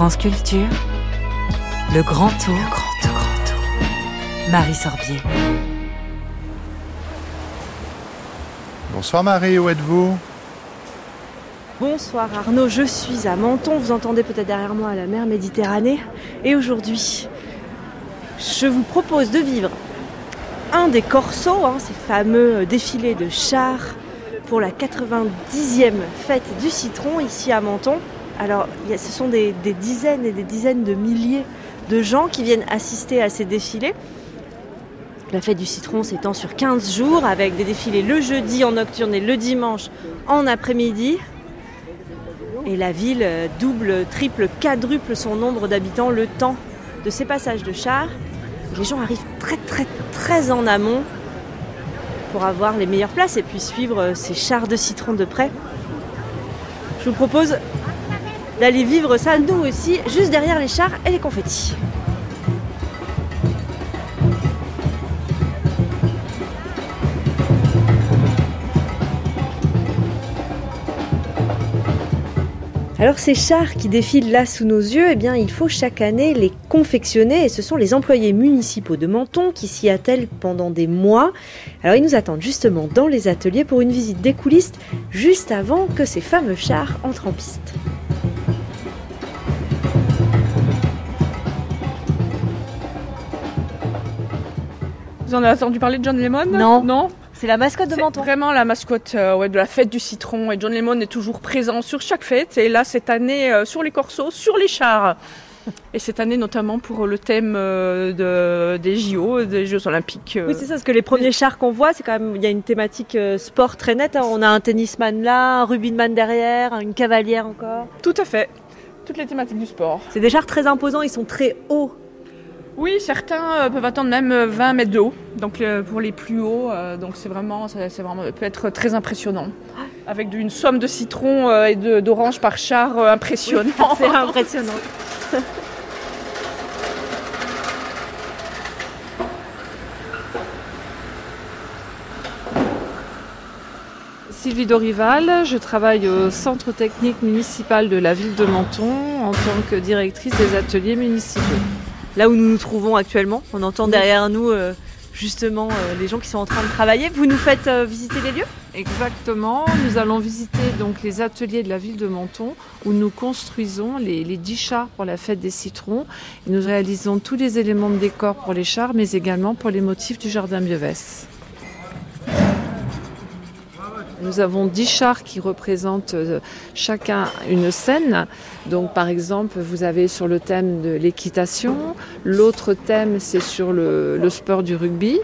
France Culture, le grand tour, le grand tour, grand tour. Marie Sorbier. Bonsoir Marie, où êtes-vous? Bonsoir Arnaud, je suis à Menton, vous entendez peut-être derrière moi la mer Méditerranée. Et aujourd'hui, je vous propose de vivre un des corsos, hein, ces fameux défilés de chars pour la 90e fête du citron ici à Menton. Alors, ce sont des, dizaines et des dizaines de milliers de gens qui viennent assister à ces défilés. La fête du citron s'étend sur 15 jours avec des défilés le jeudi en nocturne et le dimanche en après-midi. Et la ville double, triple, quadruple son nombre d'habitants le temps de ces passages de chars. Les gens arrivent très très très en amont pour avoir les meilleures places et puis suivre ces chars de citron de près. Je vous propose d'aller vivre ça nous aussi, juste derrière les chars et les confettis. Alors ces chars qui défilent là sous nos yeux, eh bien il faut chaque année les confectionner et ce sont les employés municipaux de Menton qui s'y attellent pendant des mois. Alors ils nous attendent justement dans les ateliers pour une visite des coulisses juste avant que ces fameux chars entrent en piste. Vous en avez entendu parler de John Lemon Non. Non C'est la mascotte de Menton. Vraiment la mascotte euh, ouais, de la fête du citron. Et John Lemon est toujours présent sur chaque fête. Et là, cette année, euh, sur les corsos, sur les chars. Et cette année, notamment pour le thème euh, de, des JO, des Jeux Olympiques. Oui, c'est ça, parce que les premiers chars qu'on voit, c'est quand même, il y a une thématique sport très nette. Hein. On a un tennisman là, un rugbyman derrière, une cavalière encore. Tout à fait. Toutes les thématiques du sport. C'est des chars très imposants, ils sont très hauts. Oui, certains peuvent attendre même 20 mètres de haut, donc pour les plus hauts, donc c'est vraiment, c'est vraiment, peut être très impressionnant. Avec une somme de citron et d'orange par char impressionnant. Oui, c'est impressionnant. Sylvie Dorival, je travaille au centre technique municipal de la ville de Menton en tant que directrice des ateliers municipaux là où nous nous trouvons actuellement. On entend derrière nous euh, justement euh, les gens qui sont en train de travailler. Vous nous faites euh, visiter les lieux? Exactement. Nous allons visiter donc les ateliers de la ville de Menton où nous construisons les, les 10 chars pour la fête des citrons. Et nous réalisons tous les éléments de décor pour les chars, mais également pour les motifs du jardin Bievès. Nous avons 10 chars qui représentent chacun une scène. Donc par exemple, vous avez sur le thème de l'équitation, l'autre thème c'est sur le, le, sport du rugby,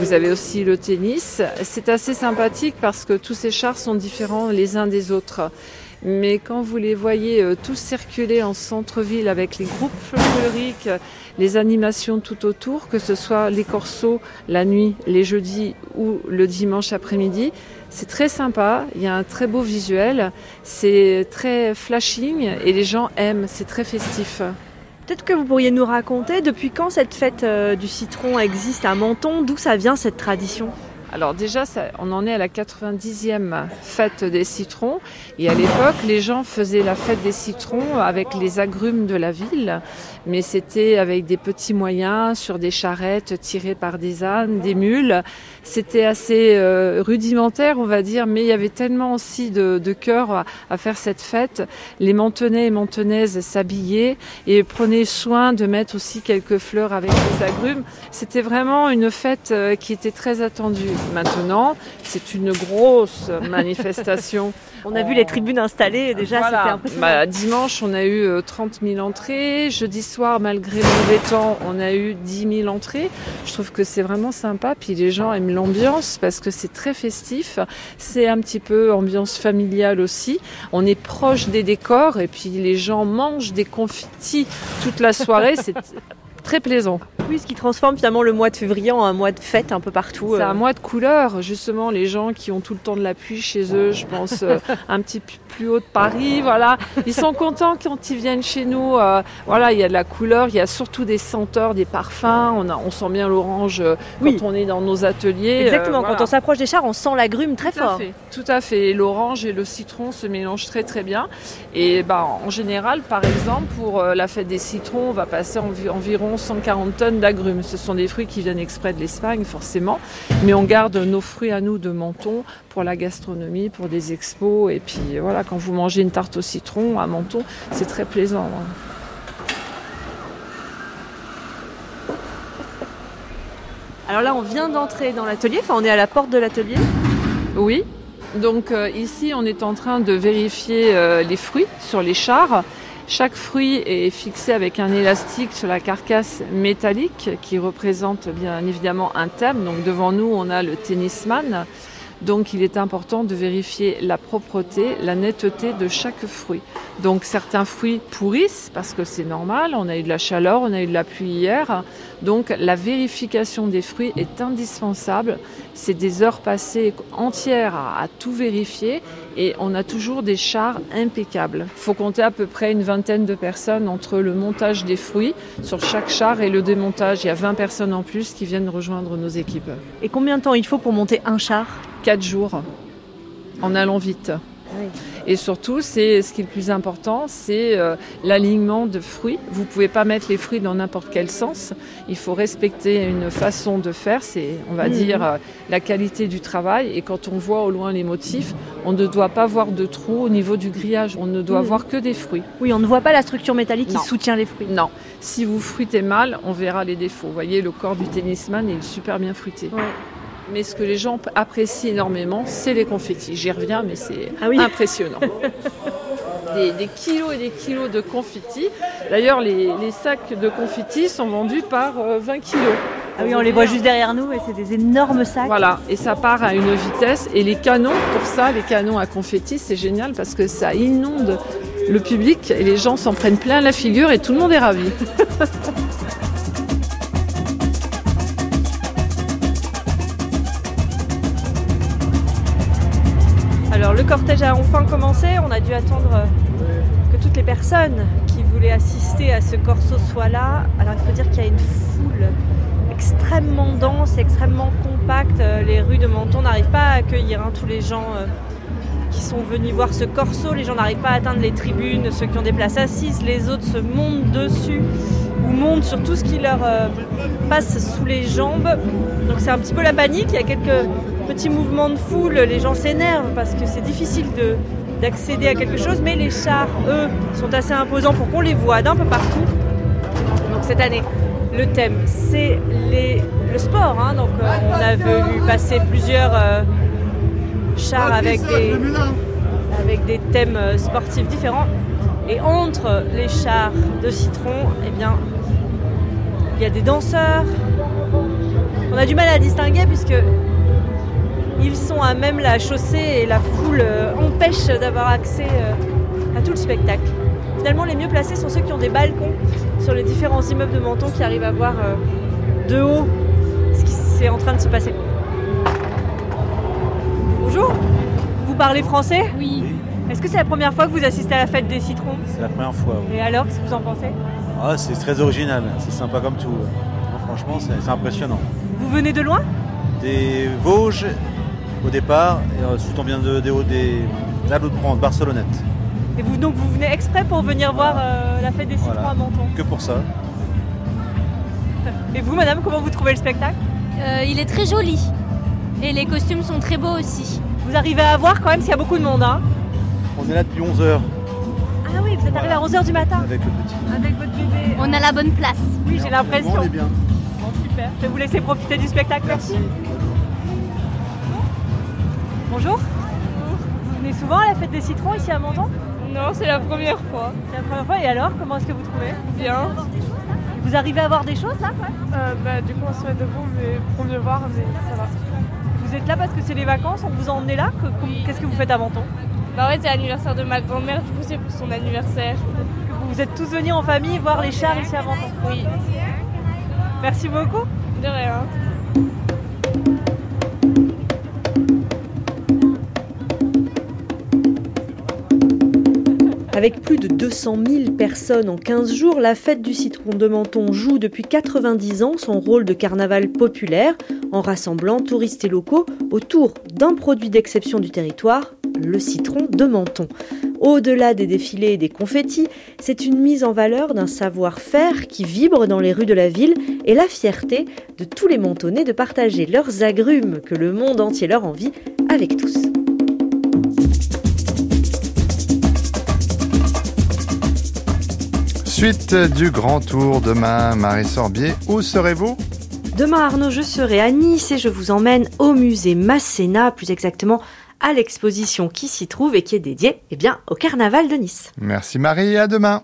vous avez aussi le tennis. C'est assez sympathique parce que tous ces chars sont différents les uns des autres. Mais quand vous les voyez euh, tous circuler en centre-ville avec les groupes folkloriques, les animations tout autour, que ce soit les corsos la nuit, les jeudis ou le dimanche après-midi, c'est très sympa, il y a un très beau visuel, c'est très flashing et les gens aiment, c'est très festif. Peut-être que vous pourriez nous raconter depuis quand cette fête euh, du citron existe à Menton, d'où ça vient cette tradition? Alors déjà, on en est à la 90e fête des citrons. Et à l'époque, les gens faisaient la fête des citrons avec les agrumes de la ville. Mais c'était avec des petits moyens, sur des charrettes tirées par des ânes, des mules. C'était assez euh, rudimentaire, on va dire, mais il y avait tellement aussi de, de cœur à, faire cette fête. Les Mentenais et Mentenaises s'habillaient et prenaient soin de mettre aussi quelques fleurs avec les agrumes. C'était vraiment une fête euh, qui était très attendue. Maintenant, c'est une grosse manifestation. On a vu les tribunes installées déjà, voilà. c'était impressionnant. Bah, dimanche, on a eu 30 000 entrées. Jeudi soir, malgré le mauvais temps, on a eu 10 000 entrées. Je trouve que c'est vraiment sympa. Puis les gens aiment l'ambiance parce que c'est très festif. C'est un petit peu ambiance familiale aussi. On est proche des décors et puis les gens mangent des confettis toute la soirée. C'est très plaisant. Oui, ce qui transforme finalement le mois de février en un mois de fête un peu partout. C'est euh. un mois de couleurs, justement, les gens qui ont tout le temps de la pluie chez eux, je pense euh, un petit peu plus haut de Paris, voilà. Ils sont contents quand ils viennent chez nous. euh, voilà, il y a de la couleur, il y a surtout des senteurs, des parfums. On, a, on sent bien l'orange euh, quand Oui. on est dans nos ateliers. Exactement, euh, quand on s'approche des chars, on sent l'agrume très Tout à fort. fait, tout à fait. L'orange et le citron se mélangent très très bien. Et bah, en général, par exemple, pour euh, la fête des citrons, on va passer envi- environ 140 tonnes d'agrumes. Ce sont des fruits qui viennent exprès de l'Espagne, forcément. Mais on garde nos fruits à nous de Menton pour la gastronomie, pour des expos. Et puis voilà, quand vous mangez une tarte au citron à Menton, c'est très plaisant. hein. Alors là, on vient d'entrer dans l'atelier, enfin on est à la porte de l'atelier. Oui. Donc euh, ici, on est en train de vérifier euh, les fruits sur les chars. Chaque fruit est fixé avec un élastique sur la carcasse métallique qui représente bien évidemment un thème. Donc devant nous, on a le tennisman. Donc il est important de vérifier la propreté, la netteté de chaque fruit. Donc certains fruits pourrissent parce que c'est normal, on a eu de la chaleur, on a eu de la pluie hier. Donc la vérification des fruits est indispensable. C'est des heures passées entières à, tout vérifier et on a toujours des chars impeccables. Il faut compter à peu près une vingtaine de personnes entre le montage des fruits sur chaque char et le démontage. Il y a 20 personnes en plus qui viennent rejoindre nos équipes. Et combien de temps il faut pour monter un char? 4 jours en allant vite. Et surtout, c'est ce qui est le plus important, c'est euh, l'alignement de fruits. Vous pouvez pas mettre les fruits dans n'importe quel sens. Il faut respecter une façon de faire. C'est, on va Mhm. dire, euh, la qualité du travail. Et quand on voit au loin les motifs, on ne doit pas voir de trous au niveau du grillage. On ne doit Mhm. voir que des fruits. Oui, on ne voit pas la structure métallique Non. qui soutient les fruits. Non. Si vous fruitez mal, on verra les défauts. Vous voyez, le corps du tennisman est super bien fruité. Ouais. Mais ce que les gens apprécient énormément, c'est les confettis. J'y reviens, mais c'est Ah oui. impressionnant. Des, des kilos et des kilos de confettis. D'ailleurs, les, les sacs de confettis sont vendus par euh, 20 kilos. Ah oui, on les voit juste derrière nous et c'est des énormes sacs. Voilà, et ça part à une vitesse. Et les canons, pour ça, les canons à confettis, c'est génial parce que ça inonde le public et les gens s'en prennent plein la figure et tout le monde est ravi. cortège a enfin commencé, on a dû attendre euh, que toutes les personnes qui voulaient assister à ce corso soient là. Alors il faut dire qu'il y a une foule extrêmement dense, extrêmement compacte. Euh, Les rues de Menton n'arrivent pas à accueillir hein, tous les gens euh, qui sont venus voir ce corso. Les gens n'arrivent pas à atteindre les tribunes, ceux qui ont des places assises, les autres se montent dessus ou montent sur tout ce qui leur passe sous les jambes. Donc c'est un petit peu la panique, il y a quelques petits mouvements de foule, les gens s'énervent parce que c'est difficile de- d'accéder à quelque chose, mais les chars, eux, sont assez imposants pour qu'on les voit d'un peu partout. Donc cette année, le thème, c'est les- le sport. hein. Donc euh, on a vu passer plusieurs euh, chars avec des, avec des thèmes euh, sportifs différents. Et entre les chars de citron, eh bien, il y a des danseurs. On a du mal à distinguer puisque ils sont à même la chaussée et la foule euh, empêche d'avoir accès euh, à tout le spectacle. Finalement, les mieux placés sont ceux qui ont des balcons sur les différents immeubles de Menton qui arrivent à voir euh, de haut ce qui s'est en train de se passer. Bonjour, vous parlez français? Oui, Est-ce que c'est la première fois que vous assistez à la fête des citrons? C'est la première fois. oui. Et alors, qu'est-ce que vous en pensez? Ah, c'est très original, c'est sympa comme tout. Non, franchement, c'est impressionnant. Vous venez de loin? Des Vosges au départ, et ensuite on vient de, des des Alaux de Provence, Barcelonnette. Et vous donc vous venez exprès pour venir voir euh, la fête des citrons Voilà. à Menton. Que pour ça. Et vous, madame, comment vous trouvez le spectacle? Euh, il est très joli. Et les costumes sont très beaux aussi. Vous arrivez à voir quand même s'il y a beaucoup de monde, hein? On est là depuis 11h Ah oui, vous êtes arrivé à 11h du matin avec le petit. avec votre bébé. On a la bonne place. Oui, j'ai l'impression. On est bien. Bon, super. Je vais vous laisser profiter du spectacle. Merci. Bonjour. Vous venez souvent à la fête des citrons ici à Menton Non, c'est la première fois. C'est la première fois. Et alors, comment est-ce que vous trouvez Bien. Vous arrivez à voir des choses là Euh, bah, du coup, on se met debout mais pour mieux voir, mais ça va. Vous êtes là parce que c'est les vacances, on vous a emmené là Qu'est-ce que vous faites à Menton Bah ouais, c'est l'anniversaire de ma grand-mère, du coup, c'est pour son anniversaire. Vous êtes tous venus en famille voir les chars ici à Menton Oui. Merci beaucoup. De rien. Avec plus de 200 000 personnes en 15 jours, la fête du citron de Menton joue depuis 90 ans son rôle de carnaval populaire en rassemblant touristes et locaux autour d'un produit d'exception du territoire, le citron de Menton. Au-delà des défilés et des confettis, c'est une mise en valeur d'un savoir-faire qui vibre dans les rues de la ville et la fierté de tous les Mentonnais de partager leurs agrumes que le monde entier leur envie avec tous. Suite du grand tour demain, Marie Sorbier, où serez-vous Demain, Arnaud, je serai à Nice et je vous emmène au musée Masséna, plus exactement à l'exposition qui s'y trouve et qui est dédiée eh bien, au carnaval de Nice. Merci Marie, à demain